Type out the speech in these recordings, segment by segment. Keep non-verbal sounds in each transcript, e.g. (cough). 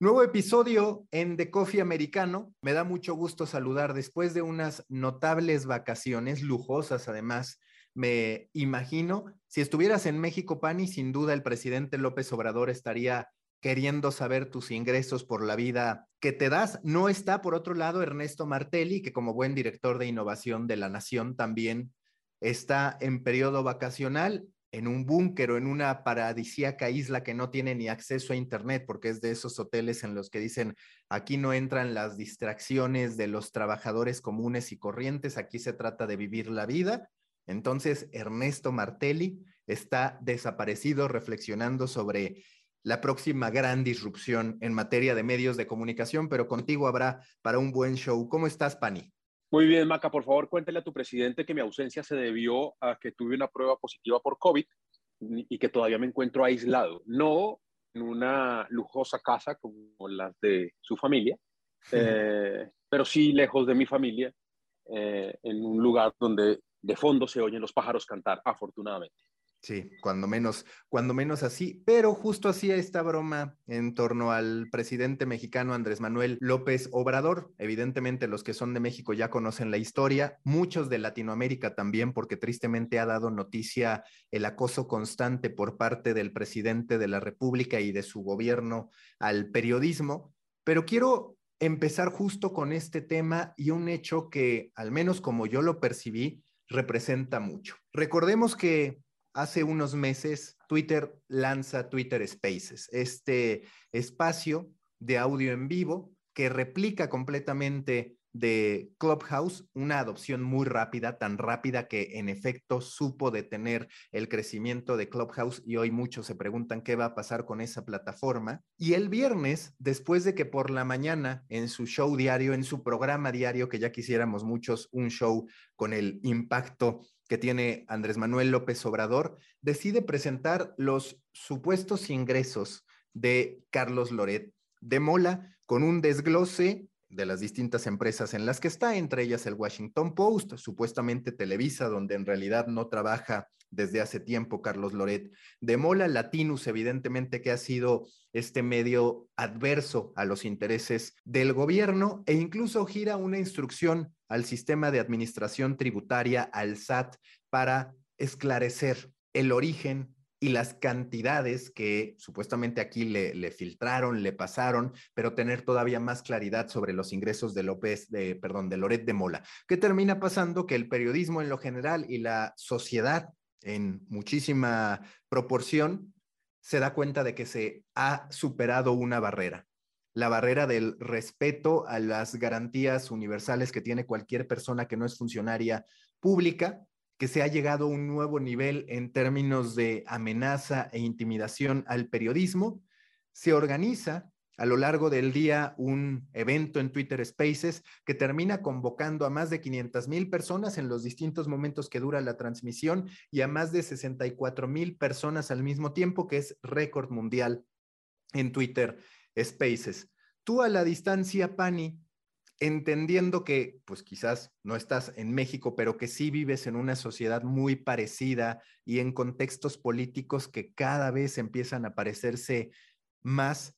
Nuevo episodio en The Coffee Americano. Me da mucho gusto saludar después de unas notables vacaciones, lujosas además. Me imagino, si estuvieras en México, Pani, sin duda el presidente López Obrador estaría queriendo saber tus ingresos por la vida que te das. No está, por otro lado, Ernesto Martelli, que como buen director de innovación de la Nación también está en periodo vacacional en un búnker o en una paradisíaca isla que no tiene ni acceso a Internet, porque es de esos hoteles en los que dicen, aquí no entran las distracciones de los trabajadores comunes y corrientes, aquí se trata de vivir la vida. Entonces, Ernesto Martelli está desaparecido reflexionando sobre la próxima gran disrupción en materia de medios de comunicación, pero contigo habrá para un buen show. ¿Cómo estás, Pani? Muy bien, Maca, por favor, cuéntele a tu presidente que mi ausencia se debió a que tuve una prueba positiva por COVID y que todavía me encuentro aislado. No en una lujosa casa como las de su familia, eh, pero sí lejos de mi familia, eh, en un lugar donde de fondo se oyen los pájaros cantar, afortunadamente. Sí, cuando menos, cuando menos así, pero justo hacía esta broma en torno al presidente mexicano Andrés Manuel López Obrador. Evidentemente los que son de México ya conocen la historia, muchos de Latinoamérica también, porque tristemente ha dado noticia el acoso constante por parte del presidente de la República y de su gobierno al periodismo. Pero quiero empezar justo con este tema y un hecho que, al menos como yo lo percibí, representa mucho. Recordemos que hace unos meses Twitter lanza Twitter Spaces, este espacio de audio en vivo que replica completamente de Clubhouse, una adopción muy rápida, tan rápida que en efecto supo detener el crecimiento de Clubhouse y hoy muchos se preguntan qué va a pasar con esa plataforma. Y el viernes, después de que por la mañana en su show diario, en su programa diario, que ya quisiéramos muchos un show con el impacto que tiene Andrés Manuel López Obrador, decide presentar los supuestos ingresos de Carlos Loret de Mola con un desglose de las distintas empresas en las que está, entre ellas el Washington Post, supuestamente Televisa, donde en realidad no trabaja desde hace tiempo Carlos Loret de Mola, Latinus, evidentemente que ha sido este medio adverso a los intereses del gobierno e incluso gira una instrucción al sistema de administración tributaria, al SAT, para esclarecer el origen y las cantidades que supuestamente aquí le, filtraron, le pasaron, pero tener todavía más claridad sobre los ingresos de López, de, perdón, de Loret de Mola. ¿Qué termina pasando? Que el periodismo en lo general y la sociedad en muchísima proporción se da cuenta de que se ha superado una barrera, la barrera del respeto a las garantías universales que tiene cualquier persona que no es funcionaria pública que se ha llegado a un nuevo nivel en términos de amenaza e intimidación al periodismo. Se organiza a lo largo del día un evento en Twitter Spaces que termina convocando a más de 500 mil personas en los distintos momentos que dura la transmisión y a más de 64 mil personas al mismo tiempo, que es récord mundial en Twitter Spaces. Tú a la distancia, Pani, entendiendo que pues quizás no estás en México, pero que sí vives en una sociedad muy parecida y en contextos políticos que cada vez empiezan a parecerse más,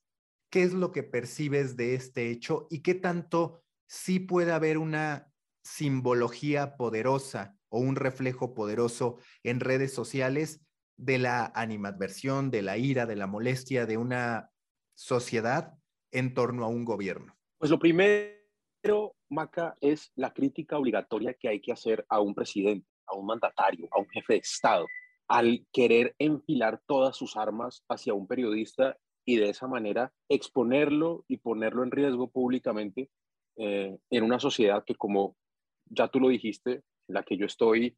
¿qué es lo que percibes de este hecho y qué tanto sí puede haber una simbología poderosa o un reflejo poderoso en redes sociales de la animadversión, de la ira, de la molestia de una sociedad en torno a un gobierno? Pues lo primero Maca, es la crítica obligatoria que hay que hacer a un presidente, a un mandatario, a un jefe de Estado, al querer enfilar todas sus armas hacia un periodista y de esa manera exponerlo y ponerlo en riesgo públicamente eh, en una sociedad que, como ya tú lo dijiste, la que yo estoy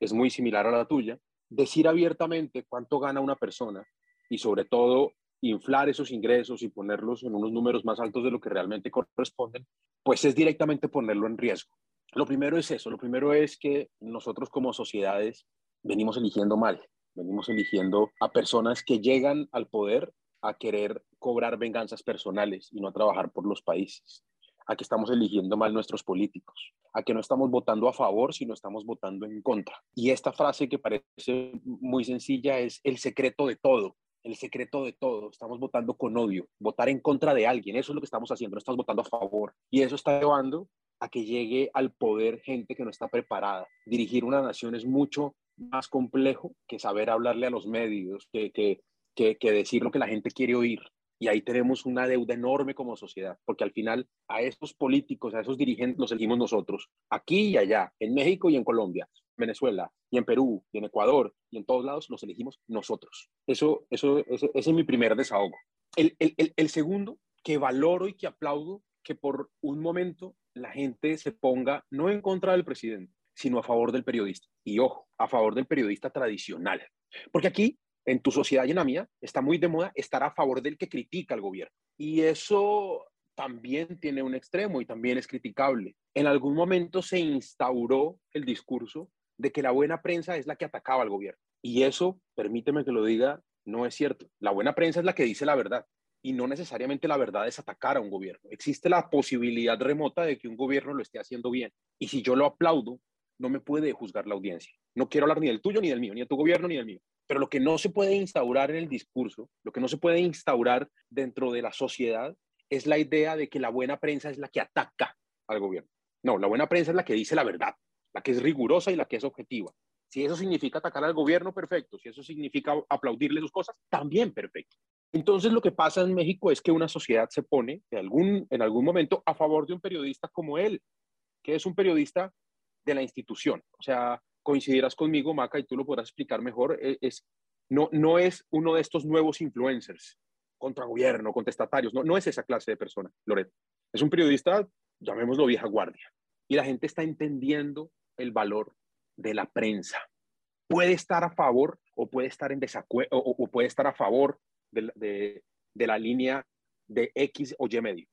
es muy similar a la tuya, decir abiertamente cuánto gana una persona y sobre todo inflar esos ingresos y ponerlos en unos números más altos de lo que realmente corresponden, pues es directamente ponerlo en riesgo. Lo primero es eso, lo primero es que nosotros como sociedades venimos eligiendo mal, venimos eligiendo a personas que llegan al poder a querer cobrar venganzas personales y no a trabajar por los países, a que estamos eligiendo mal nuestros políticos, a que no estamos votando a favor, sino estamos votando en contra. Y esta frase que parece muy sencilla es el secreto de todo, el secreto de todo, estamos votando con odio, votar en contra de alguien, eso es lo que estamos haciendo, no estamos votando a favor. Y eso está llevando a que llegue al poder gente que no está preparada. Dirigir una nación es mucho más complejo que saber hablarle a los medios, que, que, que, decir lo que la gente quiere oír. Y ahí tenemos una deuda enorme como sociedad, porque al final a esos políticos, a esos dirigentes los elegimos nosotros, aquí y allá, en México y en Colombia, Venezuela y en Perú y en Ecuador y en todos lados los elegimos nosotros. Eso, eso, ese, es mi primer desahogo. El, el, el segundo, que valoro y que aplaudo, que por un momento la gente se ponga no en contra del presidente, sino a favor del periodista. Y ojo, a favor del periodista tradicional. Porque aquí en tu sociedad y en la mía está muy de moda estar a favor del que critica al gobierno. Y eso también tiene un extremo y también es criticable. En algún momento se instauró el discurso de que la buena prensa es la que atacaba al gobierno. Y eso, permíteme que lo diga, no es cierto. La buena prensa es la que dice la verdad y no necesariamente la verdad es atacar a un gobierno. Existe la posibilidad remota de que un gobierno lo esté haciendo bien. Y si yo lo aplaudo, no me puede juzgar la audiencia. No quiero hablar ni del tuyo ni del mío, ni de tu gobierno ni del mío. Pero lo que no se puede instaurar en el discurso, lo que no se puede instaurar dentro de la sociedad, es la idea de que la buena prensa es la que ataca al gobierno. No, la buena prensa es la que dice la verdad, la que es rigurosa y la que es objetiva. Si eso significa atacar al gobierno, perfecto. Si eso significa aplaudirle sus cosas, también perfecto. Entonces lo que pasa en México es que una sociedad se pone en algún, en algún momento a favor de un periodista como él, que es un periodista de la institución. O sea, coincidirás conmigo, Maca, y tú lo podrás explicar mejor, e, es, no, no es uno de estos nuevos influencers contra gobierno, contestatarios, no, no es esa clase de persona, Loret. Es un periodista, llamémoslo vieja guardia, y la gente está entendiendo el valor de la prensa. Puede estar a favor o puede estar en desacuerdo o, puede estar a favor de, la línea de X o Y medio,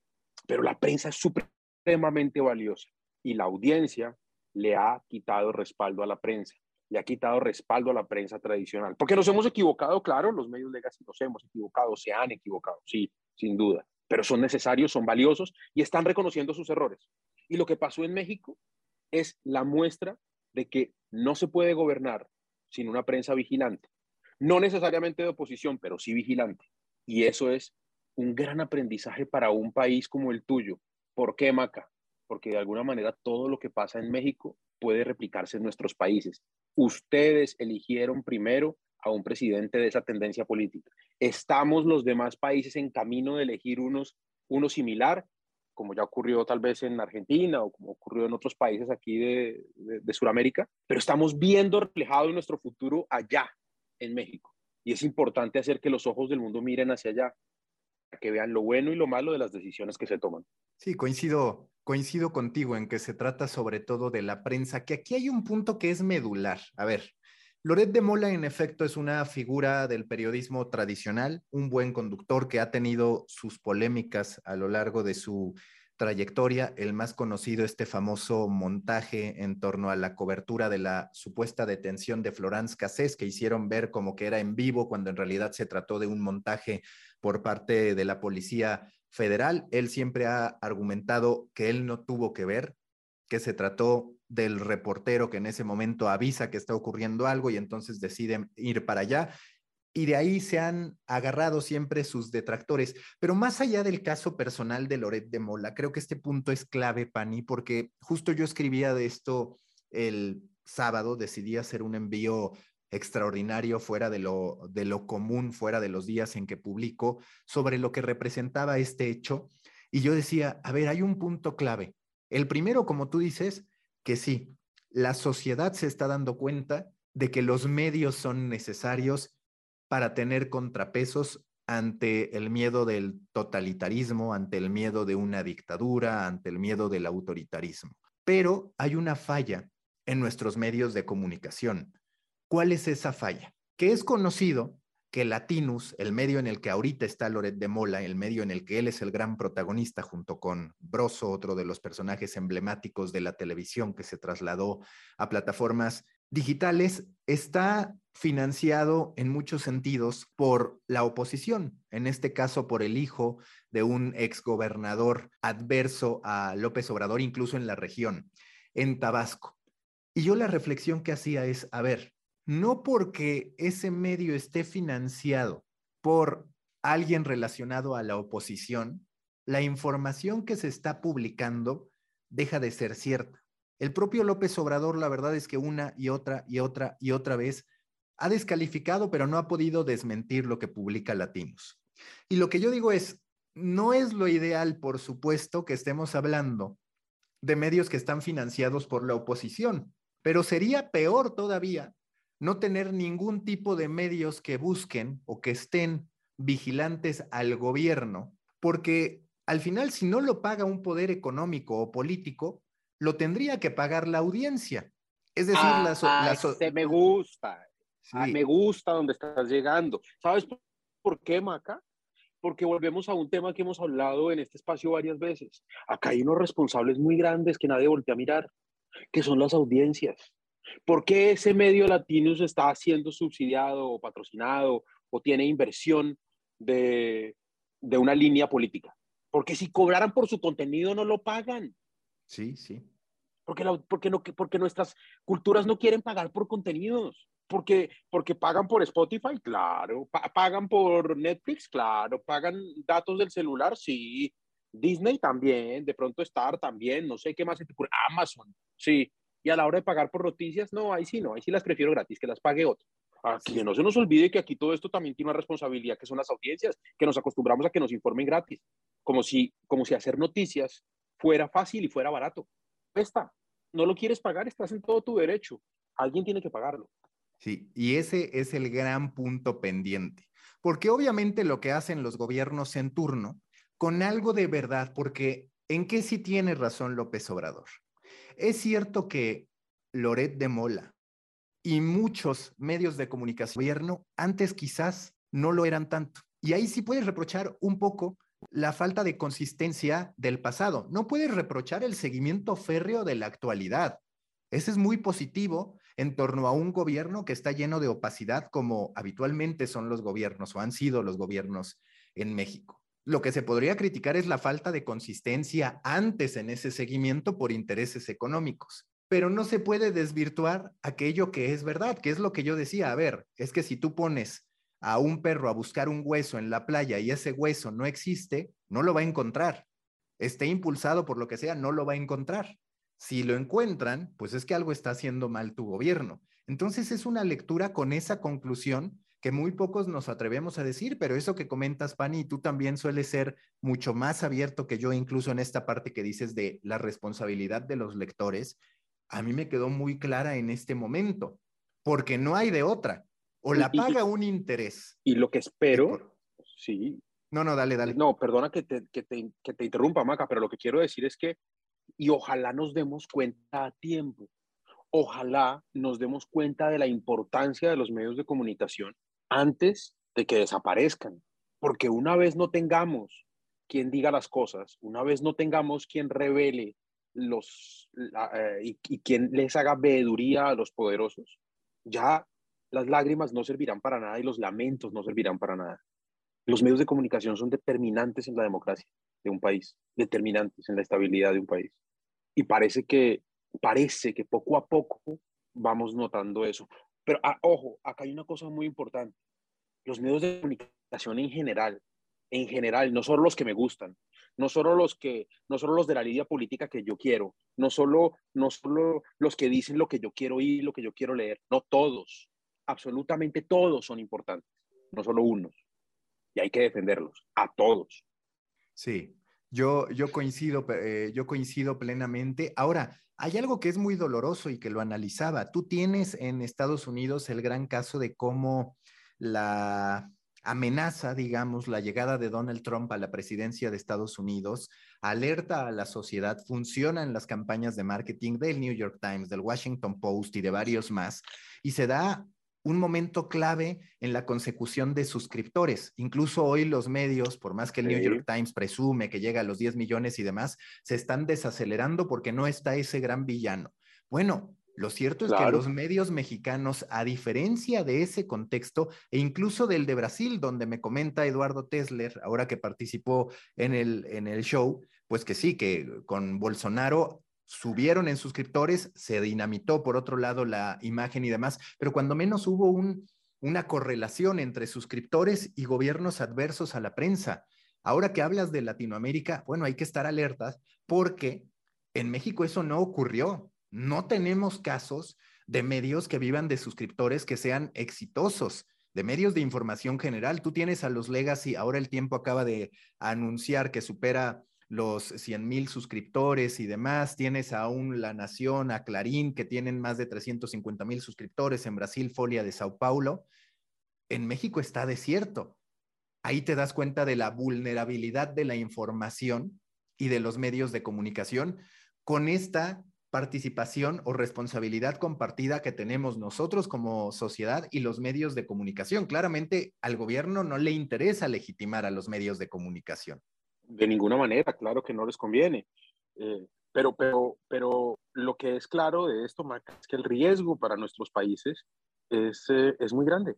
pero la prensa es supremamente valiosa y la audiencia le ha quitado respaldo a la prensa, le ha quitado respaldo a la prensa tradicional. Porque nos hemos equivocado, claro, los medios legacy nos hemos equivocado, se han equivocado, sí, sin duda, pero son necesarios, son valiosos y están reconociendo sus errores. Y lo que pasó en México es la muestra de que no se puede gobernar sin una prensa vigilante, no necesariamente de oposición, pero sí vigilante. Y eso es un gran aprendizaje para un país como el tuyo. ¿Por qué, Maca? porque de alguna manera todo lo que pasa en México puede replicarse en nuestros países. Ustedes eligieron primero a un presidente de esa tendencia política. Estamos los demás países en camino de elegir unos, uno similar, como ya ocurrió tal vez en Argentina o como ocurrió en otros países aquí de, de, de Sudamérica, pero estamos viendo reflejado nuestro futuro allá, en México. Y es importante hacer que los ojos del mundo miren hacia allá, que vean lo bueno y lo malo de las decisiones que se toman. Sí, coincido, coincido contigo en que se trata sobre todo de la prensa, que aquí hay un punto que es medular. A ver, Loret de Mola en efecto es una figura del periodismo tradicional, un buen conductor que ha tenido sus polémicas a lo largo de su trayectoria, el más conocido, este famoso montaje en torno a la cobertura de la supuesta detención de Florence Cassés, que hicieron ver como que era en vivo, cuando en realidad se trató de un montaje por parte de la policía federal. Él siempre ha argumentado que él no tuvo que ver, que se trató del reportero que en ese momento avisa que está ocurriendo algo y entonces deciden ir para allá. Y de ahí se han agarrado siempre sus detractores. Pero más allá del caso personal de Loret de Mola, creo que este punto es clave, Pani, porque justo yo escribía de esto el sábado, decidí hacer un envío extraordinario fuera de lo, de lo común, fuera de los días en que publico, sobre lo que representaba este hecho. Y yo decía, a ver, hay un punto clave. El primero, como tú dices, que sí, la sociedad se está dando cuenta de que los medios son necesarios para tener contrapesos ante el miedo del totalitarismo, ante el miedo de una dictadura, ante el miedo del autoritarismo. Pero hay una falla en nuestros medios de comunicación. ¿Cuál es esa falla? Que es conocido que Latinus, el medio en el que ahorita está Loret de Mola, el medio en el que él es el gran protagonista junto con Broso, otro de los personajes emblemáticos de la televisión que se trasladó a plataformas digitales, está financiado en muchos sentidos por la oposición, en este caso por el hijo de un exgobernador adverso a López Obrador, incluso en la región, en Tabasco. Y yo la reflexión que hacía es, a ver, no porque ese medio esté financiado por alguien relacionado a la oposición, la información que se está publicando deja de ser cierta. El propio López Obrador, la verdad es que una y otra y otra y otra vez ha descalificado, pero no ha podido desmentir lo que publica Latinos. Y lo que yo digo es, no es lo ideal, por supuesto, que estemos hablando de medios que están financiados por la oposición, pero sería peor todavía no tener ningún tipo de medios que busquen o que estén vigilantes al gobierno, porque al final si no lo paga un poder económico o político, lo tendría que pagar la audiencia. Es decir, la, ah, me gusta, me gusta donde estás llegando. ¿Sabes por qué, Maca? Porque volvemos a un tema que hemos hablado en este espacio varias veces. Acá hay unos responsables muy grandes que nadie voltea a mirar, que son las audiencias. ¿Por qué ese medio latino está siendo subsidiado o patrocinado o tiene inversión de, de una línea política? Porque si cobraran por su contenido no lo pagan. Sí, sí. Porque, porque, no, porque nuestras culturas no quieren pagar por contenidos. Porque, porque pagan por Spotify, claro. pagan por Netflix, claro. Pagan datos del celular, sí. Disney también, de pronto Star también, no sé qué más se te ocurre. Amazon, sí. Y a la hora de pagar por noticias, no, ahí sí no, ahí sí las prefiero gratis, que las pague otro. Aquí que no se nos olvide que aquí todo esto también tiene una responsabilidad que son las audiencias, que nos acostumbramos a que nos informen gratis, como si, como si hacer noticias fuera fácil y fuera barato. Está, no lo quieres pagar, estás en todo tu derecho. Alguien tiene que pagarlo. Sí, y ese es el gran punto pendiente, porque obviamente lo que hacen los gobiernos en turno, con algo de verdad, porque ¿en qué sí tiene razón López Obrador? Es cierto que Loret de Mola y muchos medios de comunicación gobierno antes quizás no lo eran tanto. Y ahí sí puedes reprochar un poco la falta de consistencia del pasado. No puedes reprochar el seguimiento férreo de la actualidad. Ese es muy positivo en torno a un gobierno que está lleno de opacidad como habitualmente son los gobiernos o han sido los gobiernos en México. Lo que se podría criticar es la falta de consistencia antes en ese seguimiento por intereses económicos, pero no se puede desvirtuar aquello que es verdad, que es lo que yo decía. A ver, es que si tú pones a un perro a buscar un hueso en la playa y ese hueso no existe, no lo va a encontrar. Esté impulsado por lo que sea, no lo va a encontrar. Si lo encuentran, pues es que algo está haciendo mal tu gobierno. Entonces es una lectura con esa conclusión que muy pocos nos atrevemos a decir, pero eso que comentas, Pani, tú también sueles ser mucho más abierto que yo, incluso en esta parte que dices de la responsabilidad de los lectores, a mí me quedó muy clara en este momento, porque no hay de otra. O la paga un interés. Y lo que espero, sí. No, no, dale, dale. No, perdona que te, que te, que te interrumpa, Maca, pero lo que quiero decir es que, y ojalá nos demos cuenta a tiempo, ojalá nos demos cuenta de la importancia de los medios de comunicación antes de que desaparezcan. Porque una vez no tengamos quien diga las cosas, una vez no tengamos quien revele los, eh, y, y quien les haga veeduría a los poderosos, ya las lágrimas no servirán para nada y los lamentos no servirán para nada. Los medios de comunicación son determinantes en la democracia de un país, determinantes en la estabilidad de un país. Y parece que, parece que poco a poco vamos notando eso. Pero ah, ojo, acá hay una cosa muy importante. Los medios de comunicación en general, en general, no solo los que me gustan, no solo los que, no solo los de la línea política que yo quiero, no solo, no solo los que dicen lo que yo quiero oír, lo que yo quiero leer, no todos, absolutamente todos son importantes, no solo unos. Y hay que defenderlos, a todos. Sí, yo, coincido, eh, yo coincido plenamente. Ahora, hay algo que es muy doloroso y que lo analizaba. Tú tienes en Estados Unidos el gran caso de cómo la amenaza, digamos, la llegada de Donald Trump a la presidencia de Estados Unidos, alerta a la sociedad, funciona en las campañas de marketing del New York Times, del Washington Post y de varios más, y se da un momento clave en la consecución de suscriptores. Incluso hoy los medios, por más que el New York Times presume que llega a los 10 millones y demás, se están desacelerando porque no está ese gran villano. Bueno, lo cierto es que los medios mexicanos, a diferencia de ese contexto, e incluso del de Brasil, donde me comenta Eduardo Tesler, ahora que participó en el, en el show, pues que sí, que con Bolsonaro subieron en suscriptores, se dinamitó por otro lado la imagen y demás, pero cuando menos hubo un, una correlación entre suscriptores y gobiernos adversos a la prensa. Ahora que hablas de Latinoamérica, bueno, hay que estar alertas porque en México eso no ocurrió. No tenemos casos de medios que vivan de suscriptores que sean exitosos, de medios de información general. Tú tienes a los legacy, ahora el tiempo acaba de anunciar que supera los 100 mil suscriptores y demás. Tienes aún La Nación, a Clarín, que tienen más de 350 mil suscriptores. En Brasil, Folia de Sao Paulo. En México está desierto. Ahí te das cuenta de la vulnerabilidad de la información y de los medios de comunicación con esta participación o responsabilidad compartida que tenemos nosotros como sociedad y los medios de comunicación. Claramente al gobierno no le interesa legitimar a los medios de comunicación de ninguna manera, claro que no les conviene. Eh, pero, pero, pero lo que es claro de esto, Maca, es que el riesgo para nuestros países es, eh, es muy grande.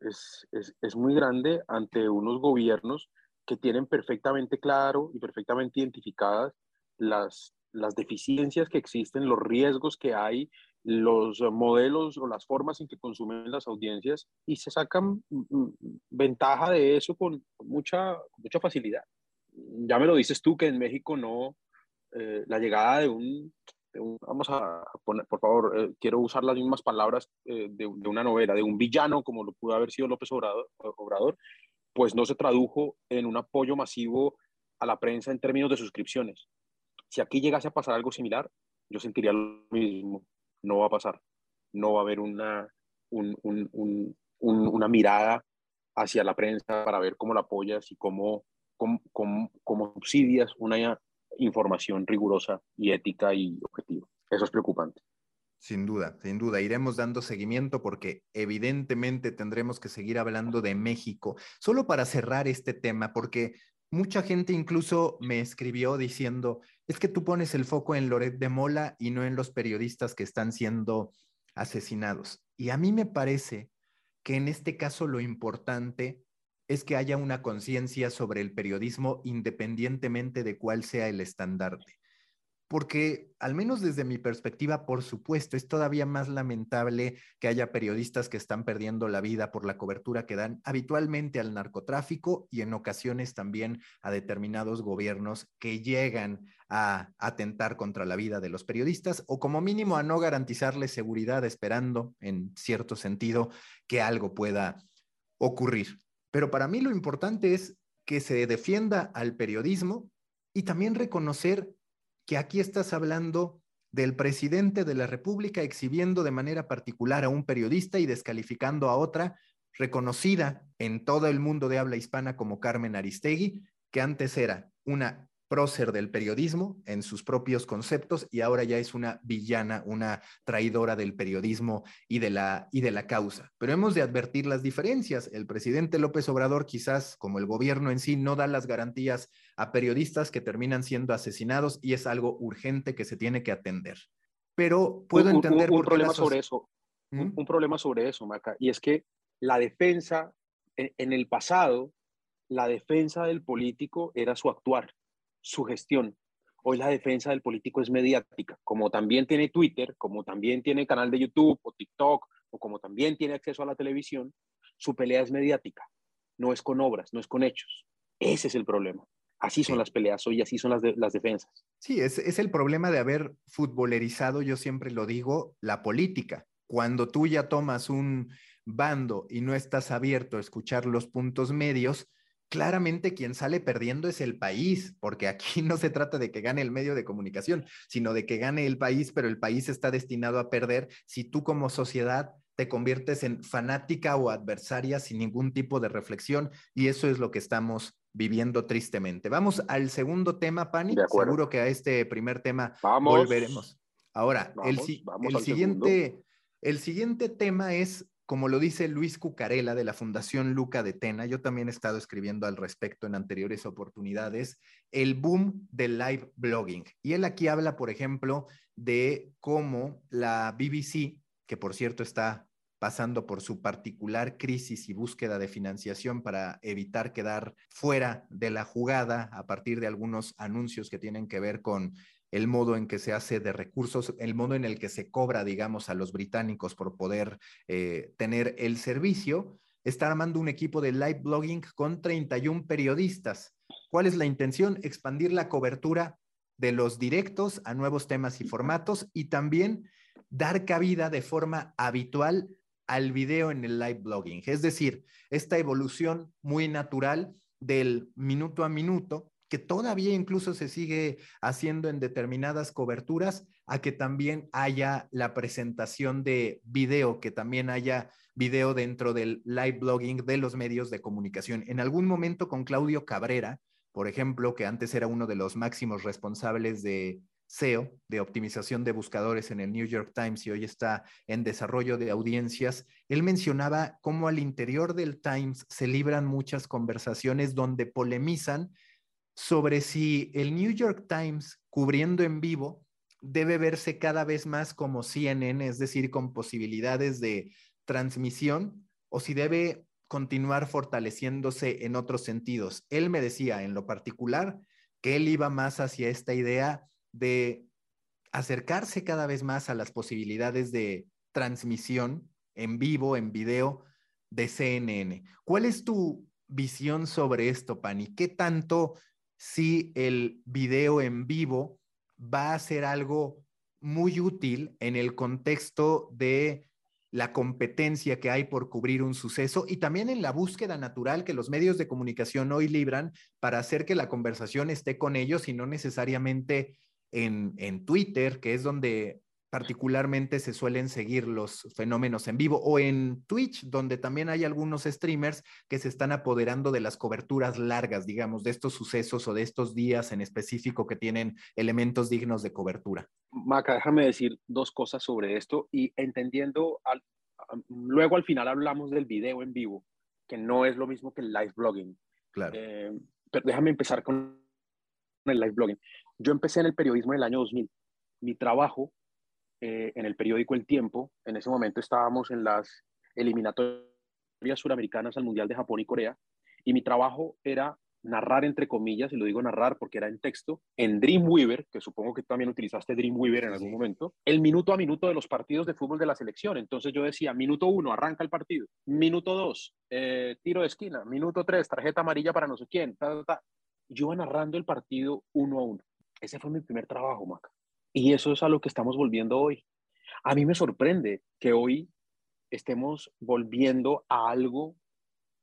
Es, es, es, muy grande ante unos gobiernos que tienen perfectamente claro y perfectamente identificadas las, las deficiencias que existen, los riesgos que hay, los modelos o las formas en que consumen las audiencias y se sacan mm, mm, ventaja de eso con mucha, mucha facilidad ya me lo dices tú que en México no, eh, la llegada de un, vamos a poner, por favor, eh, quiero usar las mismas palabras eh, de, una novela, de un villano como lo pudo haber sido López Obrador, pues no se tradujo en un apoyo masivo a la prensa en términos de suscripciones. Si aquí llegase a pasar algo similar, yo sentiría lo mismo. No va a pasar. No va a haber una, un, un, un, una mirada hacia la prensa para ver cómo la apoyas y cómo como, subsidias una información rigurosa y ética y objetiva. Eso es preocupante. Sin duda, sin duda. Iremos dando seguimiento porque evidentemente tendremos que seguir hablando de México. Solo para cerrar este tema, porque mucha gente incluso me escribió diciendo, es que tú pones el foco en Loret de Mola y no en los periodistas que están siendo asesinados. Y a mí me parece que en este caso lo importante es que haya una conciencia sobre el periodismo independientemente de cuál sea el estandarte. Porque, al menos desde mi perspectiva, por supuesto, es todavía más lamentable que haya periodistas que están perdiendo la vida por la cobertura que dan habitualmente al narcotráfico y en ocasiones también a determinados gobiernos que llegan a atentar contra la vida de los periodistas o como mínimo a no garantizarles seguridad esperando, en cierto sentido, que algo pueda ocurrir. Pero para mí lo importante es que se defienda al periodismo y también reconocer que aquí estás hablando del presidente de la República exhibiendo de manera particular a un periodista y descalificando a otra reconocida en todo el mundo de habla hispana como Carmen Aristegui, que antes era una prócer del periodismo en sus propios conceptos y ahora ya es una villana, una traidora del periodismo y de la, y de la causa. Pero hemos de advertir las diferencias. El presidente López Obrador quizás, como el gobierno en sí, no da las garantías a periodistas que terminan siendo asesinados y es algo urgente que se tiene que atender. Pero puedo entender... Un, problema sobre eso, ¿Mm? un, problema sobre eso, Maca, y es que la defensa, en el pasado, la defensa del político era su actuar su gestión. Hoy la defensa del político es mediática, como también tiene Twitter, como también tiene canal de YouTube o TikTok, o como también tiene acceso a la televisión, su pelea es mediática, no es con obras, no es con hechos. Ese es el problema. Así son las peleas hoy, así son las, las defensas. Sí, es, es el problema de haber futbolerizado, yo siempre lo digo, la política. Cuando tú ya tomas un bando y no estás abierto a escuchar los puntos medios, claramente quien sale perdiendo es el país, porque aquí (laughs) no se trata de que gane el medio de comunicación, sino de que gane el país, pero el país está destinado a perder si tú como sociedad te conviertes en fanática o adversaria sin ningún tipo de reflexión y eso es lo que estamos viviendo tristemente. Vamos al segundo tema, Pani. Seguro que a este primer tema volveremos. Ahora, el, el siguiente, el siguiente tema es como lo dice Luis Cucarela de la Fundación Luca de Tena, yo también he estado escribiendo al respecto en anteriores oportunidades, el boom del live blogging. Y él aquí habla, por ejemplo, de cómo la BBC, que por cierto está pasando por su particular crisis y búsqueda de financiación para evitar quedar fuera de la jugada a partir de algunos anuncios que tienen que ver con el modo en que se hace de recursos, el modo en el que se cobra, digamos, a los británicos por poder eh, tener el servicio, está armando un equipo de live blogging con 31 periodistas. ¿Cuál es la intención? Expandir la cobertura de los directos a nuevos temas y formatos y también dar cabida de forma habitual al video en el live blogging. Es decir, esta evolución muy natural del minuto a minuto que todavía incluso se sigue haciendo en determinadas coberturas, a que también haya la presentación de video, que también haya video dentro del live blogging de los medios de comunicación. En algún momento con Claudio Cabrera, por ejemplo, que antes era uno de los máximos responsables de SEO, de optimización de buscadores en el New York Times y hoy está en desarrollo de audiencias, él mencionaba cómo al interior del Times se libran muchas conversaciones donde polemizan sobre si el New York Times cubriendo en vivo debe verse cada vez más como CNN, es decir, con posibilidades de transmisión, o si debe continuar fortaleciéndose en otros sentidos. Él me decía en lo particular que él iba más hacia esta idea de acercarse cada vez más a las posibilidades de transmisión en vivo, en video de CNN. ¿Cuál es tu visión sobre esto, Pani? ¿Qué tanto si el video en vivo va a ser algo muy útil en el contexto de la competencia que hay por cubrir un suceso y también en la búsqueda natural que los medios de comunicación hoy libran para hacer que la conversación esté con ellos y no necesariamente en, en Twitter, que es donde particularmente se suelen seguir los fenómenos en vivo o en Twitch, donde también hay algunos streamers que se están apoderando de las coberturas largas, digamos, de estos sucesos o de estos días en específico que tienen elementos dignos de cobertura. Maca, déjame decir dos cosas sobre esto y entendiendo, luego al final hablamos del video en vivo, que no es lo mismo que el live blogging. Claro. Eh, pero déjame empezar con el live blogging. Yo empecé en el periodismo en el año 2000. Mi trabajo eh, en el periódico El Tiempo. En ese momento estábamos en las eliminatorias suramericanas al Mundial de Japón y Corea. Y mi trabajo era narrar, entre comillas, y lo digo narrar porque era en texto, en Dreamweaver, que supongo que también utilizaste Dreamweaver en algún momento, el minuto a minuto de los partidos de fútbol de la selección. Entonces yo decía, minuto uno, arranca el partido. Minuto dos, eh, tiro de esquina. Minuto tres, tarjeta amarilla para no sé quién. Yo iba narrando el partido uno a uno. Ese fue mi primer trabajo, Maca. Y eso es a lo que estamos volviendo hoy. A mí me sorprende que hoy estemos volviendo a algo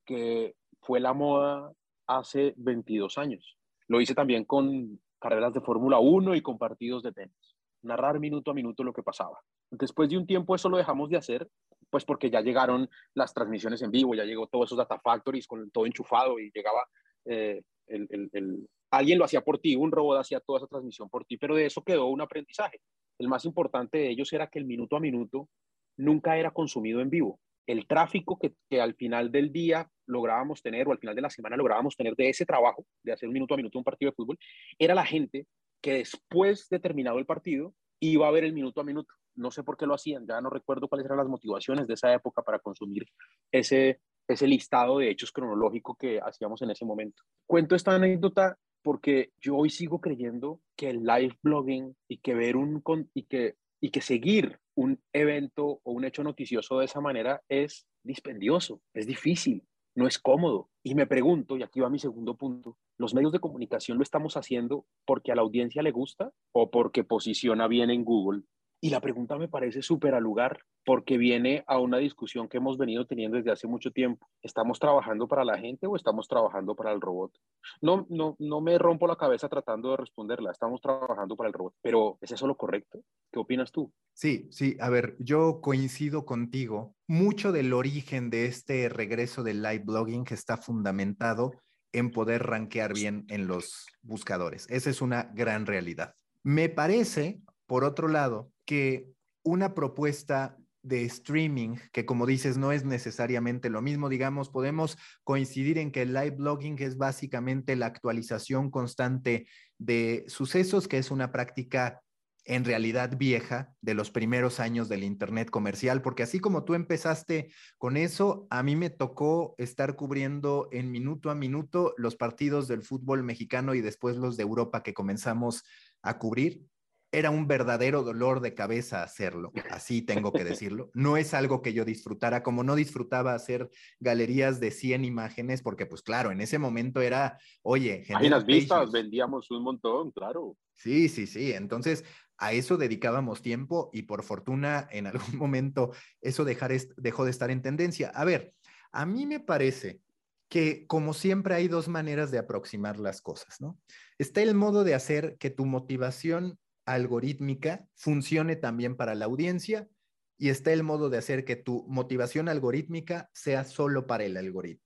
que fue la moda hace 22 años. Lo hice también con carreras de Fórmula 1 y con partidos de tenis. Narrar minuto a minuto lo que pasaba. Después de un tiempo eso lo dejamos de hacer, pues porque ya llegaron las transmisiones en vivo, ya llegó todos esos data factories con todo enchufado y llegaba eh, el, alguien lo hacía por ti, un robot hacía toda esa transmisión por ti, pero de eso quedó un aprendizaje. El más importante de ellos era que el minuto a minuto nunca era consumido en vivo. El tráfico que, al final del día lográbamos tener o al final de la semana lográbamos tener de ese trabajo, de hacer un minuto a minuto un partido de fútbol, era la gente que después de terminado el partido iba a ver el minuto a minuto. No sé por qué lo hacían, ya no recuerdo cuáles eran las motivaciones de esa época para consumir ese, ese listado de hechos cronológico que hacíamos en ese momento. Cuento esta anécdota porque yo hoy sigo creyendo que el live blogging y que ver un y que y que seguir un evento o un hecho noticioso de esa manera es dispendioso, es difícil, no es cómodo. Y me pregunto, y aquí va mi segundo punto, ¿los medios de comunicación lo estamos haciendo porque a la audiencia le gusta o porque posiciona bien en Google? Y la pregunta me parece súper al lugar porque viene a una discusión que hemos venido teniendo desde hace mucho tiempo. ¿Estamos trabajando para la gente o estamos trabajando para el robot? No, no, no me rompo la cabeza tratando de responderla. Estamos trabajando para el robot. Pero ¿es eso lo correcto? ¿Qué opinas tú? Sí, sí. A ver, yo coincido contigo. Mucho del origen de este regreso del live blogging está fundamentado en poder rankear bien en los buscadores. Esa es una gran realidad. Me parece, por otro lado, que una propuesta de streaming, que como dices, no es necesariamente lo mismo, digamos, podemos coincidir en que el live blogging es básicamente la actualización constante de sucesos, que es una práctica en realidad vieja de los primeros años del Internet comercial, porque así como tú empezaste con eso, a mí me tocó estar cubriendo en minuto a minuto los partidos del fútbol mexicano y después los de Europa que comenzamos a cubrir era un verdadero dolor de cabeza hacerlo, así tengo que (laughs) decirlo. No es algo que yo disfrutara, como no disfrutaba hacer galerías de 100 imágenes, porque pues claro, en ese momento era, oye, las vistas, vendíamos un montón, claro. Sí, sí, sí. Entonces, a eso dedicábamos tiempo y por fortuna en algún (laughs) momento eso dejar dejó de estar en tendencia. A ver, a mí me parece que como siempre hay dos maneras de aproximar las cosas, ¿no? Está el modo de hacer que tu motivación algorítmica funcione también para la audiencia y está el modo de hacer que tu motivación algorítmica sea solo para el algoritmo.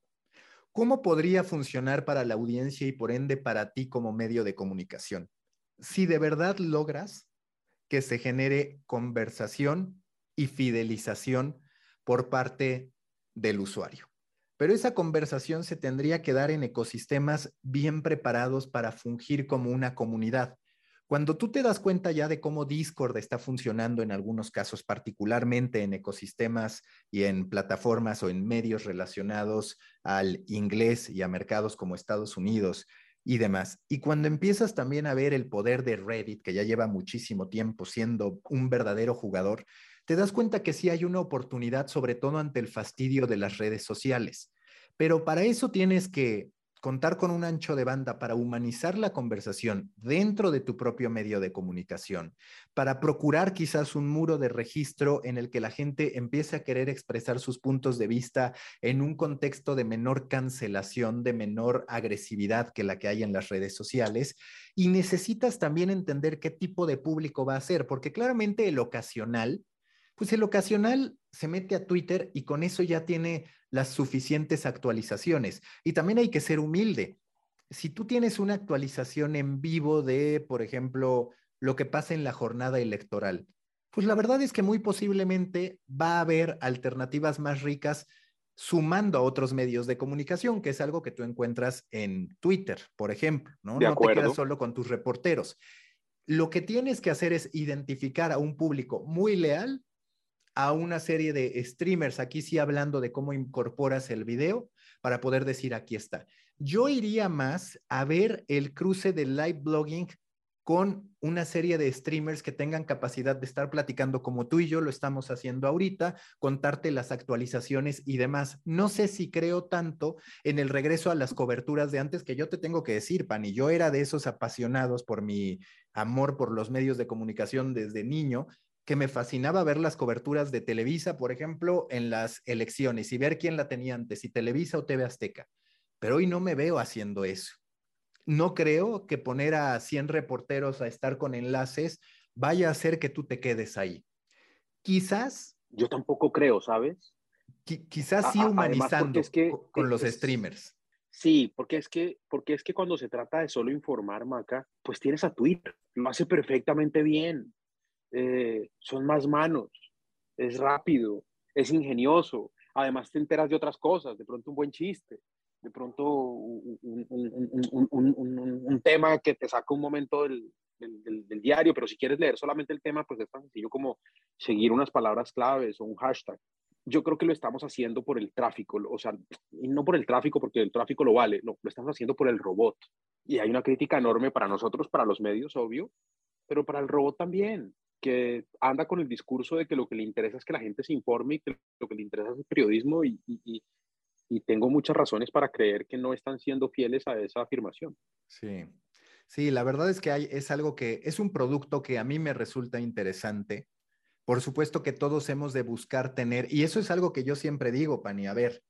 ¿Cómo podría funcionar para la audiencia y por ende para ti como medio de comunicación? Si de verdad logras que se genere conversación y fidelización por parte del usuario. Pero esa conversación se tendría que dar en ecosistemas bien preparados para fungir como una comunidad. Cuando tú te das cuenta ya de cómo Discord está funcionando en algunos casos, particularmente en ecosistemas y en plataformas o en medios relacionados al inglés y a mercados como Estados Unidos y demás, y cuando empiezas también a ver el poder de Reddit, que ya lleva muchísimo tiempo siendo un verdadero jugador, te das cuenta que sí hay una oportunidad, sobre todo ante el fastidio de las redes sociales. Pero para eso tienes que contar con un ancho de banda para humanizar la conversación dentro de tu propio medio de comunicación, para procurar quizás un muro de registro en el que la gente empiece a querer expresar sus puntos de vista en un contexto de menor cancelación, de menor agresividad que la que hay en las redes sociales. Y necesitas también entender qué tipo de público va a ser, porque claramente el ocasional, pues el ocasional se mete a Twitter y con eso ya tiene las suficientes actualizaciones. Y también hay que ser humilde. Si tú tienes una actualización en vivo de, por ejemplo, lo que pasa en la jornada electoral, pues la verdad es que muy posiblemente va a haber alternativas más ricas sumando a otros medios de comunicación, que es algo que tú encuentras en Twitter, por ejemplo, ¿no? no te quedas solo con tus reporteros. Lo que tienes que hacer es identificar a un público muy leal a una serie de streamers, aquí sí hablando de cómo incorporas el video para poder decir aquí está. Yo iría más a ver el cruce de live blogging con una serie de streamers que tengan capacidad de estar platicando como tú y yo lo estamos haciendo ahorita, contarte las actualizaciones y demás. No sé si creo tanto en el regreso a las coberturas de antes que yo te tengo que decir, Pani, yo era de esos apasionados por mi amor por los medios de comunicación desde niño que me fascinaba ver las coberturas de Televisa, por ejemplo, en las elecciones y ver quién la tenía antes, si Televisa o TV Azteca. Pero hoy no me veo haciendo eso. No creo que poner a 100 reporteros a estar con enlaces vaya a hacer que tú te quedes ahí. Quizás... Yo tampoco creo, ¿sabes? quizás sí humanizando con los streamers. Sí, porque es que porque es que cuando se trata de solo informar, Maca, pues tienes a Twitter, lo hace perfectamente bien. Eh, son más manos, es rápido, es ingenioso, además te enteras de otras cosas, de pronto un buen chiste, de pronto un, tema que te saca un momento del, diario, pero si quieres leer solamente el tema, pues es tan sencillo como seguir unas palabras claves o un hashtag. Yo creo que lo estamos haciendo por el tráfico, o sea, y no por el tráfico porque el tráfico lo vale, no, lo estamos haciendo por el robot. Y hay una crítica enorme para nosotros, para los medios, obvio, pero para el robot también que anda con el discurso de que lo que le interesa es que la gente se informe y que lo que le interesa es el periodismo y, y, tengo muchas razones para creer que no están siendo fieles a esa afirmación. Sí, sí, la verdad es que es algo que es un producto que a mí me resulta interesante. Por supuesto que todos hemos de buscar tener, y eso es algo que yo siempre digo, Pani, a ver,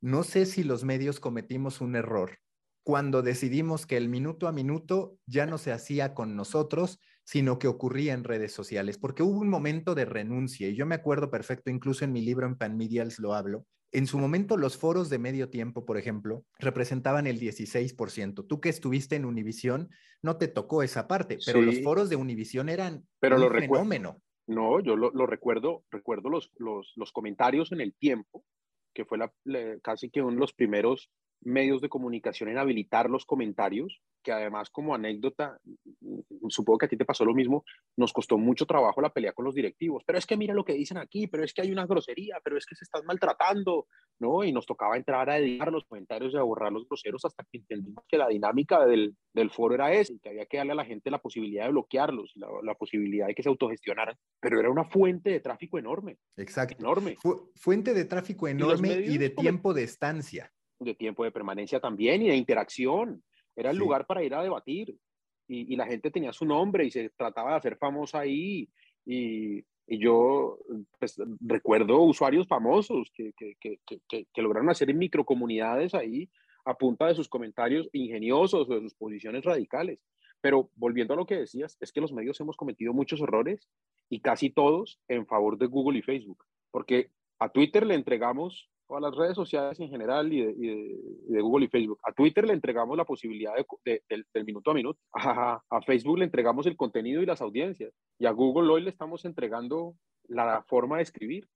no sé si los medios cometimos un error cuando decidimos que el minuto a minuto ya no se hacía con nosotros, sino que ocurría en redes sociales, porque hubo un momento de renuncia, y yo me acuerdo perfecto, incluso en mi libro en Panmedials lo hablo, en su momento los foros de medio tiempo, por ejemplo, representaban el 16%. Tú que estuviste en Univisión, no te tocó esa parte, pero los foros de Univisión eran pero un lo fenómeno. No, yo lo, recuerdo, recuerdo los, los, comentarios en el tiempo, que fue casi que uno de los primeros medios de comunicación en habilitar los comentarios, que además como anécdota, mm, supongo que a ti te pasó lo mismo, nos costó mucho trabajo la pelea con los directivos, pero es que mira lo que dicen aquí, pero es que hay una grosería, pero es que se están maltratando, ¿no? Y nos tocaba entrar a editar los comentarios y a borrar los groseros hasta que entendimos que la dinámica del, del foro era ese, que había que darle a la gente la posibilidad de bloquearlos, la, la posibilidad de que se autogestionaran, pero era una fuente de tráfico enorme. Exacto. Enorme. fuente de tráfico enorme y, de tiempo de estancia. De tiempo de permanencia también y de interacción. Era el lugar para ir a debatir. Y, y, la gente tenía su nombre y se trataba de hacer famosa ahí. Y, y yo pues, recuerdo usuarios famosos que, que, que, que, lograron hacer microcomunidades ahí a punta de sus comentarios ingeniosos o de sus posiciones radicales. Pero volviendo a lo que decías, es que los medios hemos cometido muchos errores y casi todos en favor de Google y Facebook, porque a Twitter le entregamos, o a las redes sociales en general y de, Google y Facebook, a Twitter le entregamos la posibilidad de, del minuto a minuto, (laughs) a, a Facebook le entregamos el contenido y las audiencias, y a Google hoy le estamos entregando la forma de escribir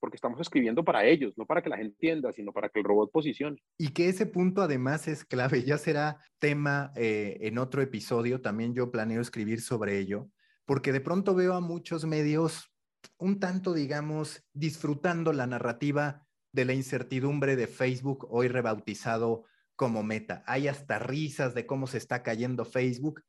porque estamos escribiendo para ellos, no para que la gente entienda, sino para que el robot posicione. Y que ese punto además es clave, ya será tema eh, en otro episodio, también yo planeo escribir sobre ello, porque de pronto veo a muchos medios un tanto, digamos, disfrutando la narrativa de la incertidumbre de Facebook, hoy rebautizado como meta. Hay hasta risas de cómo se está cayendo Facebook.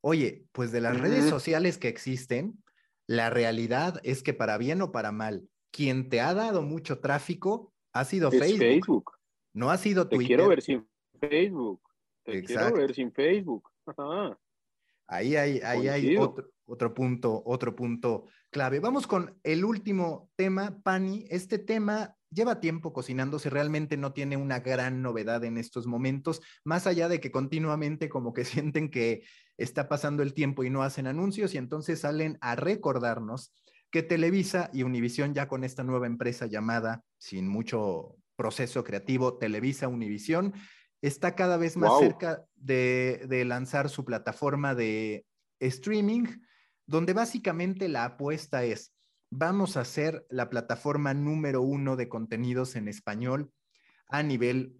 Oye, pues de las redes sociales que existen, la realidad es que para bien o para mal, quien te ha dado mucho tráfico ha sido Facebook. No ha sido Twitter. Te quiero ver sin Facebook. Te quiero ver sin Facebook. Ahí hay, ahí hay otro, otro, punto, otro punto clave. Vamos con el último tema, Pani. Este tema lleva tiempo cocinándose, realmente no tiene una gran novedad en estos momentos, más allá de que continuamente como que (laughs) sienten que está pasando el tiempo y no hacen anuncios y entonces salen a recordarnos que Televisa y Univisión ya con esta nueva empresa llamada, sin mucho proceso creativo, Televisa Univisión, está cada vez más cerca de, de lanzar su plataforma de streaming, donde básicamente la apuesta es, vamos a ser la plataforma número uno de contenidos en español a nivel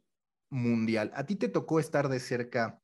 mundial. A ti te tocó estar de cerca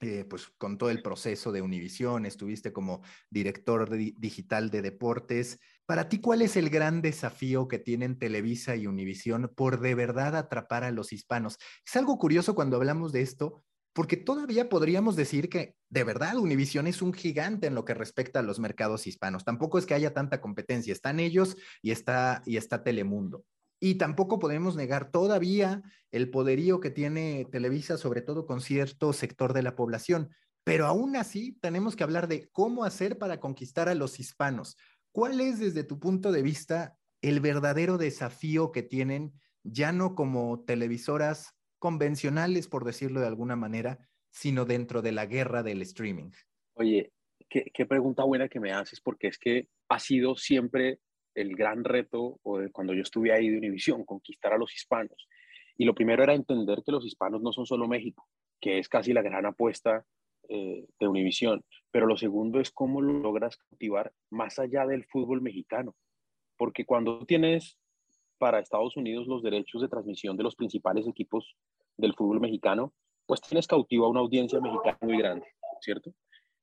eh, pues con todo el proceso de Univisión, estuviste como director digital de deportes. Para ti, ¿cuál es el gran desafío que tienen Televisa y Univisión por de verdad atrapar a los hispanos? Es algo curioso cuando hablamos de esto, porque todavía podríamos decir que de verdad Univisión es un gigante en lo que respecta a los mercados hispanos. Tampoco es que haya tanta competencia, están ellos y está, y está Telemundo. Y tampoco podemos negar todavía el poderío que tiene Televisa, sobre todo con cierto sector de la población. Pero aún así tenemos que hablar de cómo hacer para conquistar a los hispanos. ¿Cuál es desde tu punto de vista el verdadero desafío que tienen, ya no como televisoras convencionales, por decirlo de alguna manera, sino dentro de la guerra del streaming? Oye, qué, qué pregunta buena que me haces, porque es que ha sido siempre el gran reto o cuando yo estuve ahí de Univisión, conquistar a los hispanos. Y lo primero era entender que los hispanos no son solo México, que es casi la gran apuesta eh, de Univisión. Pero lo segundo es cómo logras cautivar más allá del fútbol mexicano. Porque cuando tienes para Estados Unidos los derechos de transmisión de los principales equipos del fútbol mexicano, pues tienes cautivo a una audiencia mexicana muy grande, ¿cierto?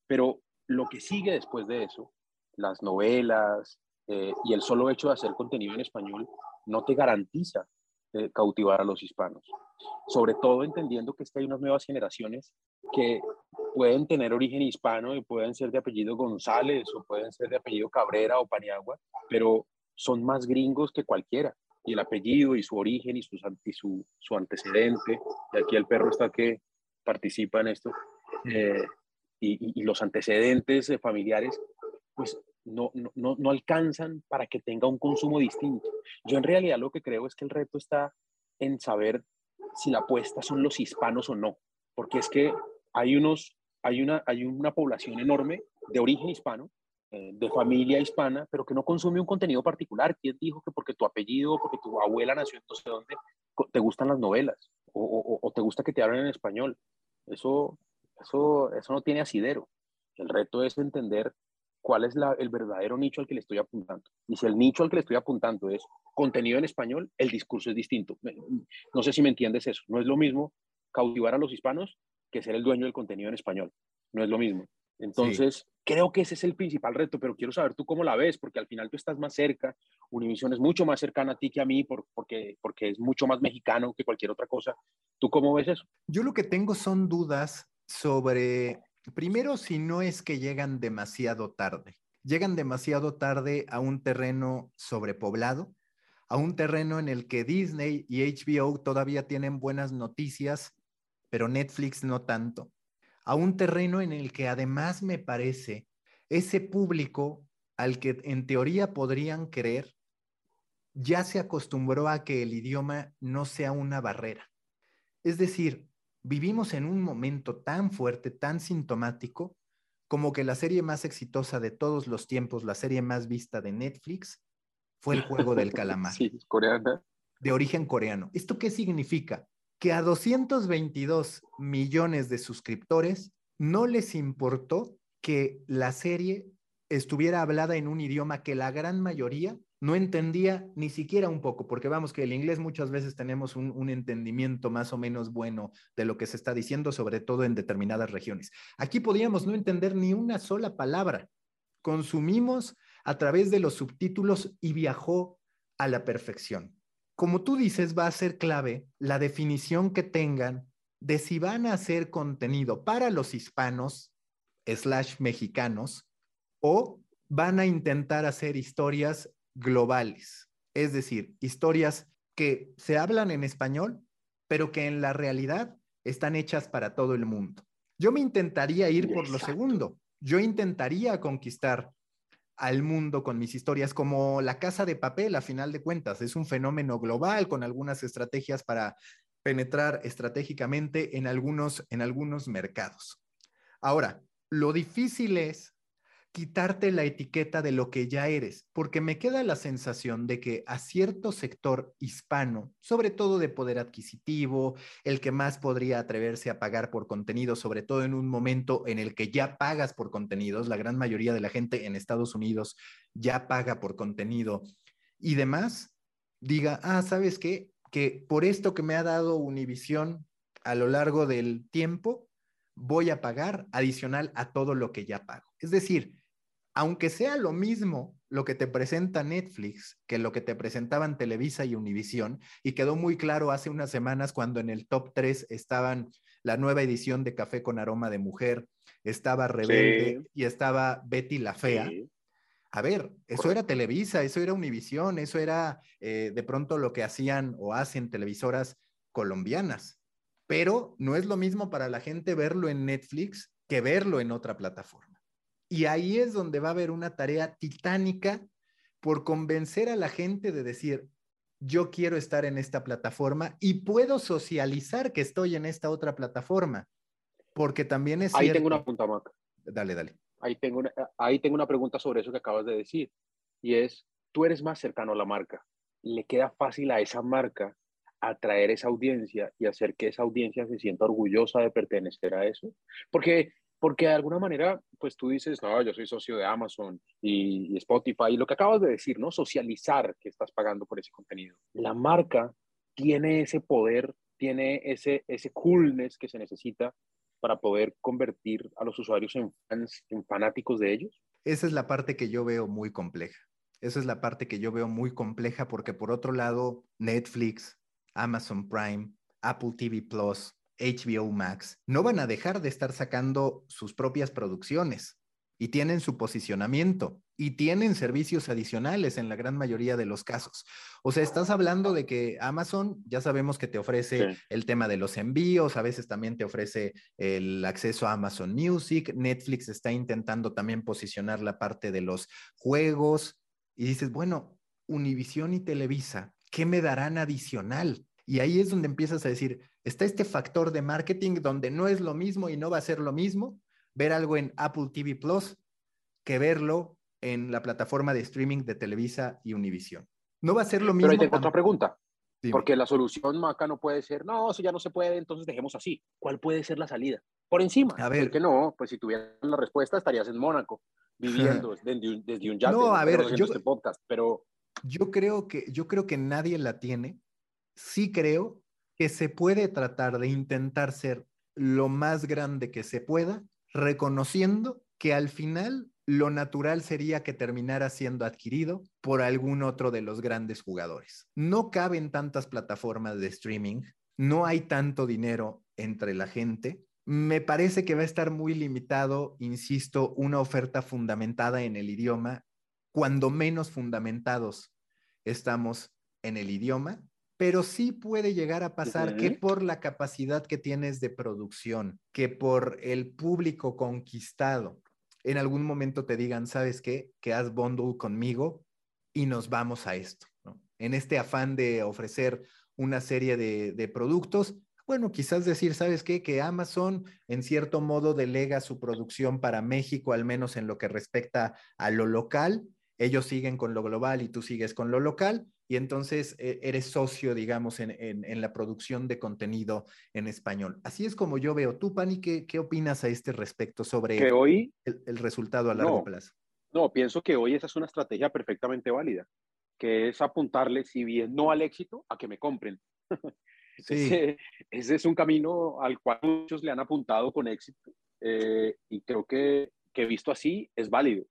Pero lo que sigue después de eso, las novelas, eh, y el solo hecho de hacer contenido en español no te garantiza eh, cautivar a los hispanos. Sobre todo entendiendo que es que hay unas nuevas generaciones que pueden tener origen hispano y pueden ser de apellido González o pueden ser de apellido Cabrera o Paniagua, pero son más gringos que cualquiera. Y el apellido y su origen y, su, su, antecedente, y aquí el perro está que participa en esto, eh, y, y, los antecedentes familiares, pues no, no, no alcanzan para que tenga un consumo distinto. Yo en realidad lo que creo es que el reto está en saber si la apuesta son los hispanos o no, porque es que hay, unos, hay, una, hay una población enorme de origen hispano, eh, de familia hispana, pero que no consume un contenido particular. ¿Quién dijo que porque tu apellido, porque tu abuela nació en no sé dónde, te gustan las novelas o, o, te gusta que te hablen en español? Eso, eso, eso no tiene asidero. El reto es entender cuál es el verdadero nicho al que le estoy apuntando. Y si el nicho al que le estoy apuntando es contenido en español, el discurso es distinto. No sé si me entiendes eso. No es lo mismo cautivar a los hispanos que ser el dueño del contenido en español. No es lo mismo. Entonces, creo que ese es el principal reto, pero quiero saber tú cómo la ves, porque al final tú estás más cerca. Univision es mucho más cercana a ti que a mí, porque, porque es mucho más mexicano que cualquier otra cosa. ¿Tú cómo ves eso? Yo lo que tengo son dudas sobre, primero, si no es que llegan demasiado tarde. Llegan demasiado tarde a un terreno sobrepoblado, a un terreno en el que Disney y HBO todavía tienen buenas noticias, pero Netflix no tanto. A un terreno en el que además me parece ese público al que en teoría podrían querer, ya se acostumbró a que el idioma no sea una barrera. Es decir, vivimos en un momento tan fuerte, tan sintomático, como que la serie más exitosa de todos los tiempos, la serie más vista de Netflix, fue el juego del (laughs) calamar. Sí, coreana. De origen coreano. ¿Esto qué significa? Que a 222 millones de suscriptores no les importó que la serie estuviera hablada en un idioma que la gran mayoría no entendía ni siquiera un poco, porque vamos que el inglés muchas veces tenemos un, un, entendimiento más o menos bueno de lo que se está diciendo, sobre todo en determinadas regiones. Aquí podíamos no entender ni una sola palabra. Consumimos a través de los subtítulos y viajó a la perfección. Como tú dices, va a ser clave la definición que tengan de si van a hacer contenido para los hispanos, slash mexicanos, o van a intentar hacer historias globales, es decir, historias que se hablan en español, pero que en la realidad están hechas para todo el mundo. Yo me intentaría ir por lo segundo. Yo intentaría conquistar al mundo con mis historias, como La Casa de Papel, a final de cuentas. Es un fenómeno global con algunas estrategias para penetrar estratégicamente en algunos, en algunos mercados. Ahora, lo difícil es quitarte la etiqueta de lo que ya eres, porque me queda la sensación de que a cierto sector hispano, sobre todo de poder adquisitivo, el que más podría atreverse a pagar por contenido, sobre todo en un momento en el que ya pagas por contenidos, la gran mayoría de la gente en Estados Unidos ya paga por contenido y demás, diga, ah, ¿sabes qué? Que por esto que me ha dado Univision a lo largo del tiempo, voy a pagar adicional a todo lo que ya pago. Es decir, aunque sea lo mismo lo que te presenta Netflix que lo que te presentaban Televisa y Univisión, y quedó muy claro hace unas semanas cuando en el top 3 estaban la nueva edición de Café con Aroma de Mujer, estaba Rebelde y estaba Betty la Fea. A ver, eso era Televisa, eso era Univisión, eso era eh, de pronto lo que hacían o hacen televisoras colombianas. Pero no es lo mismo para la gente verlo en Netflix que verlo en otra plataforma. Y ahí es donde va a haber una tarea titánica por convencer a la gente de decir, yo quiero estar en esta plataforma y puedo socializar que estoy en esta otra plataforma. Porque también es... Ahí tengo una pregunta, Mac. Dale, dale. Ahí tengo, una, ahí tengo una pregunta sobre eso que acabas de decir. Y es, tú eres más cercano a la marca. ¿Le queda fácil a esa marca atraer esa audiencia y hacer que esa audiencia se sienta orgullosa de pertenecer a eso? Porque porque de alguna manera, pues tú dices, no, yo soy socio de Amazon y, Spotify, y lo que acabas de decir, ¿no? Socializar que estás pagando por ese contenido. La marca tiene ese poder, tiene ese, ese coolness que se necesita para poder convertir a los usuarios en fans, en fanáticos de ellos. Esa es la parte que yo veo muy compleja. Esa es la parte que yo veo muy compleja porque por otro lado, Netflix, Amazon Prime, Apple TV Plus, HBO Max, no van a dejar de estar sacando sus propias producciones y tienen su posicionamiento y tienen servicios adicionales en la gran mayoría de los casos. O sea, estás hablando de que Amazon ya sabemos que te ofrece sí. el tema de los envíos, a veces también te ofrece el acceso a Amazon Music, Netflix está intentando también posicionar la parte de los juegos y dices, bueno, Univision y Televisa, ¿qué me darán adicional? Y ahí es donde empiezas a decir, está este factor de marketing donde no es lo mismo y no va a ser lo mismo ver algo en Apple TV Plus que verlo en la plataforma de streaming de Televisa y Univision. No va a ser lo mismo. Pero ahí tengo otra pregunta. Dime. Porque la solución, Maca, no puede ser, no, eso ya no se puede, entonces dejemos así. ¿Cuál puede ser la salida? Por encima. A ver. que no? Pues si tuvieras la respuesta, estarías en Mónaco, (laughs) viviendo desde, un, desde un yate. No, a ver, yo, este podcast, pero... yo, creo que, yo creo que nadie la tiene. Sí creo que se puede tratar de intentar ser lo más grande que se pueda, reconociendo que al final lo natural sería que terminara siendo adquirido por algún otro de los grandes jugadores. No caben tantas plataformas de streaming, no hay tanto dinero entre la gente Me parece que va a estar muy limitado, insisto, una oferta fundamentada en el idioma, cuando menos fundamentados estamos en el idioma, pero sí puede llegar a pasar que por la capacidad que tienes de producción, que por el público conquistado, en algún momento te digan, ¿sabes qué? Que haz bundle conmigo y nos vamos a esto, En este afán de ofrecer una serie de, de productos, bueno, quizás decir, ¿sabes qué? Que Amazon en cierto modo delega su producción para México, al menos en lo que respecta a lo local. Ellos siguen con lo global y tú sigues con lo local y entonces eh, eres socio, digamos, en, en, la producción de contenido en español. Así es como yo veo. Tú, Pani, ¿qué, qué opinas a este respecto sobre que hoy, el, resultado a largo plazo? No, pienso que hoy esa es una estrategia perfectamente válida, que es apuntarle, si bien no al éxito, a que me compren. (laughs) Ese, es un camino al cual muchos le han apuntado con éxito eh, y creo que, que visto así es válido.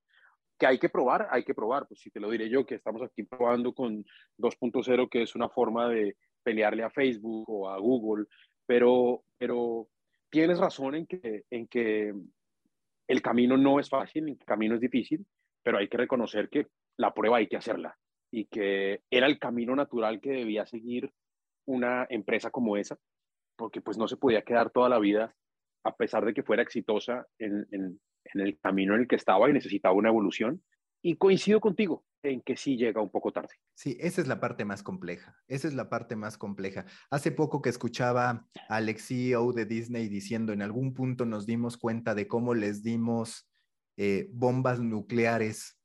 Que hay que probar, hay que probar. Pues si te lo diré yo, que estamos aquí probando con 2.0, que es una forma de pelearle a Facebook o a Google, pero, pero tienes razón en que, en que el camino no es fácil, el camino es difícil, pero hay que reconocer que la prueba hay que hacerla y que era el camino natural que debía seguir una empresa como esa, porque pues no se podía quedar toda la vida, a pesar de que fuera exitosa en, en, el camino en el que estaba y necesitaba una evolución. Y coincido contigo en que sí llega un poco tarde. Sí, esa es la parte más compleja. Esa es la parte más compleja. Hace poco que escuchaba al ex CEO de Disney diciendo, en algún punto nos dimos cuenta de cómo les dimos eh, bombas nucleares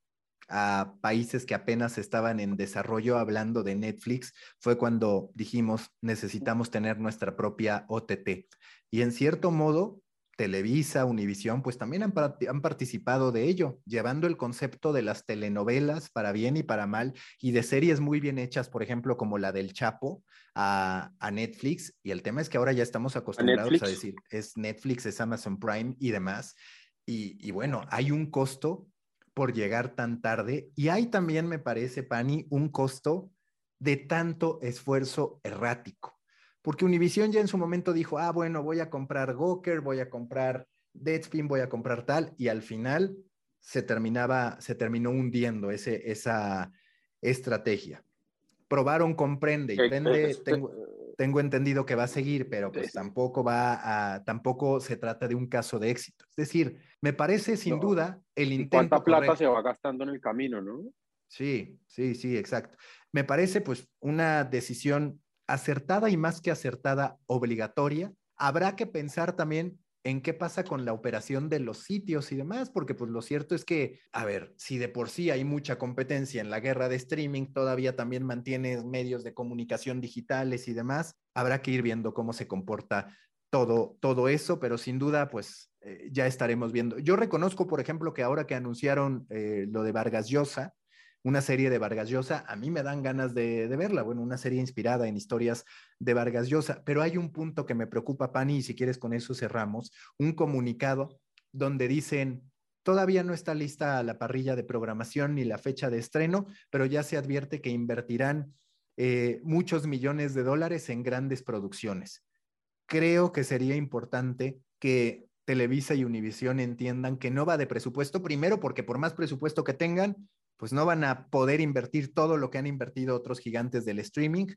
a países que apenas estaban en desarrollo, hablando de Netflix, fue cuando dijimos, necesitamos tener nuestra propia OTT. Y en cierto modo, Televisa, Univisión, pues también han, han, participado de ello, llevando el concepto de las telenovelas para bien y para mal, y de series muy bien hechas, por ejemplo, como la del Chapo, a, a Netflix. Y el tema es que ahora ya estamos acostumbrados a, decir, es Netflix, es Amazon Prime y demás. Y, y bueno, hay un costo por llegar tan tarde y hay también, me parece, Pani, un costo de tanto esfuerzo errático. Porque Univision ya en su momento dijo, ah, bueno, voy a comprar Goker, voy a comprar Deadspin, voy a comprar tal, y al final se terminaba, se terminó hundiendo ese, esa estrategia. Probaron Comprende y Prende, tengo, tengo entendido que va a seguir, pero pues tampoco va a, tampoco se trata de un caso de éxito. Es decir, me parece sin duda el intento. ¿Cuánta plata se va gastando en el camino, no? Sí, sí, sí, exacto. Me parece pues una decisión acertada y más que acertada, obligatoria. Habrá que pensar también en qué pasa con la operación de los sitios y demás, porque pues lo cierto es que, a ver, si de por sí hay mucha competencia en la guerra de streaming, todavía también mantienes medios de comunicación digitales y demás, habrá que ir viendo cómo se comporta todo, todo eso, pero sin duda, pues eh, ya estaremos viendo. Yo reconozco, por ejemplo, que ahora que anunciaron eh, lo de Vargas Llosa, una serie de Vargas Llosa, a mí me dan ganas de, verla, bueno, una serie inspirada en historias de Vargas Llosa, pero hay un punto que me preocupa, Pani, y si quieres con eso cerramos, un comunicado donde dicen, todavía no está lista la parrilla de programación ni la fecha de estreno, pero ya se advierte que invertirán eh, muchos millones de dólares en grandes producciones. Creo que sería importante que Televisa y Univisión entiendan que no va de presupuesto, primero porque por más presupuesto que tengan, pues no van a poder invertir todo lo que han invertido otros gigantes del streaming.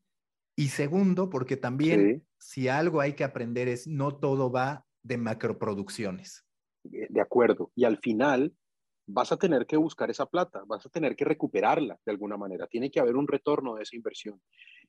Y segundo, porque también si algo hay que aprender es no todo va de macroproducciones. De acuerdo. Y al final vas a tener que buscar esa plata, vas a tener que recuperarla de alguna manera. Tiene que haber un retorno de esa inversión.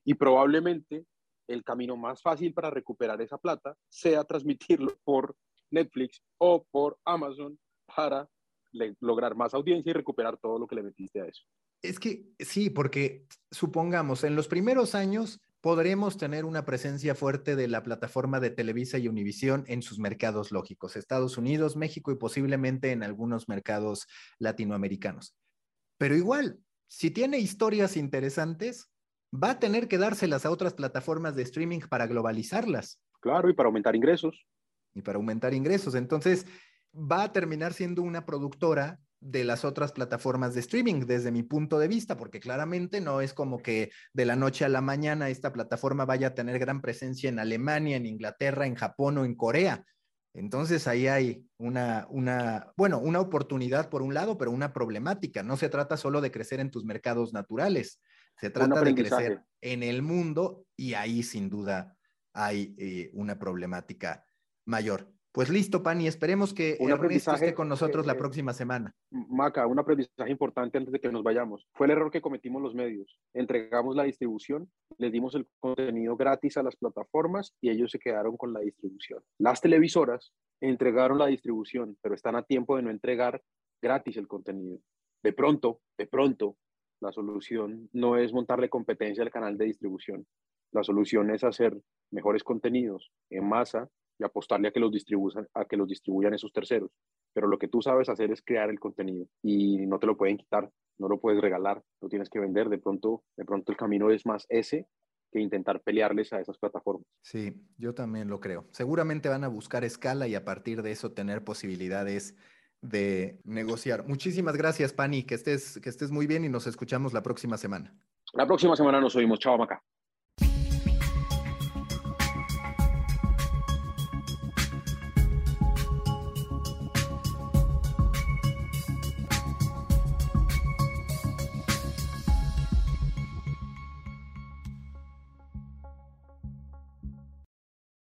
Y probablemente el camino más fácil para recuperar esa plata sea (laughs) transmitirlo por Netflix o por Amazon para lograr más audiencia y recuperar todo lo que le metiste a eso. Es que sí, porque supongamos, en los primeros años podremos tener una presencia fuerte de la plataforma de Televisa y Univisión en sus mercados lógicos, Estados Unidos, México y posiblemente en algunos mercados latinoamericanos. Pero igual, si tiene historias interesantes, va a tener que dárselas a otras plataformas de streaming para globalizarlas. Claro, y para aumentar ingresos. Y para aumentar ingresos. Entonces, va a terminar siendo una productora de las otras plataformas de streaming, desde mi punto de vista, porque claramente no es como que de la noche a la mañana esta plataforma vaya a tener gran presencia en Alemania, en Inglaterra, en Japón o en Corea. Entonces ahí hay una, una, bueno, una oportunidad por un lado, pero una problemática. No se trata solo de crecer en tus mercados naturales, se trata de crecer en el mundo y ahí sin duda hay eh, una problemática mayor. Pues listo, Pani, esperemos que un Ernesto esté con nosotros la próxima semana. Maca, un aprendizaje importante antes de que nos vayamos. Fue el error que cometimos los medios. Entregamos la distribución, les dimos el contenido gratis a las plataformas y ellos se quedaron con la distribución. Las televisoras entregaron la distribución, pero están a tiempo de no entregar gratis el contenido. De pronto, de pronto, la solución no es montarle competencia al canal de distribución. La solución es hacer mejores contenidos en masa y apostarle a que los distribuyan, a que los distribuyan esos terceros. Pero lo que tú sabes hacer es crear el contenido y no te lo pueden quitar, no lo puedes regalar, lo tienes que vender. De pronto, de pronto el camino es más ese que intentar pelearles a esas plataformas. Sí, yo también lo creo. Seguramente van a buscar escala y a partir de eso tener posibilidades de negociar. Muchísimas gracias, Pani, que estés, que estés muy bien y nos escuchamos la próxima semana. La próxima semana nos oímos. Chao, Maca.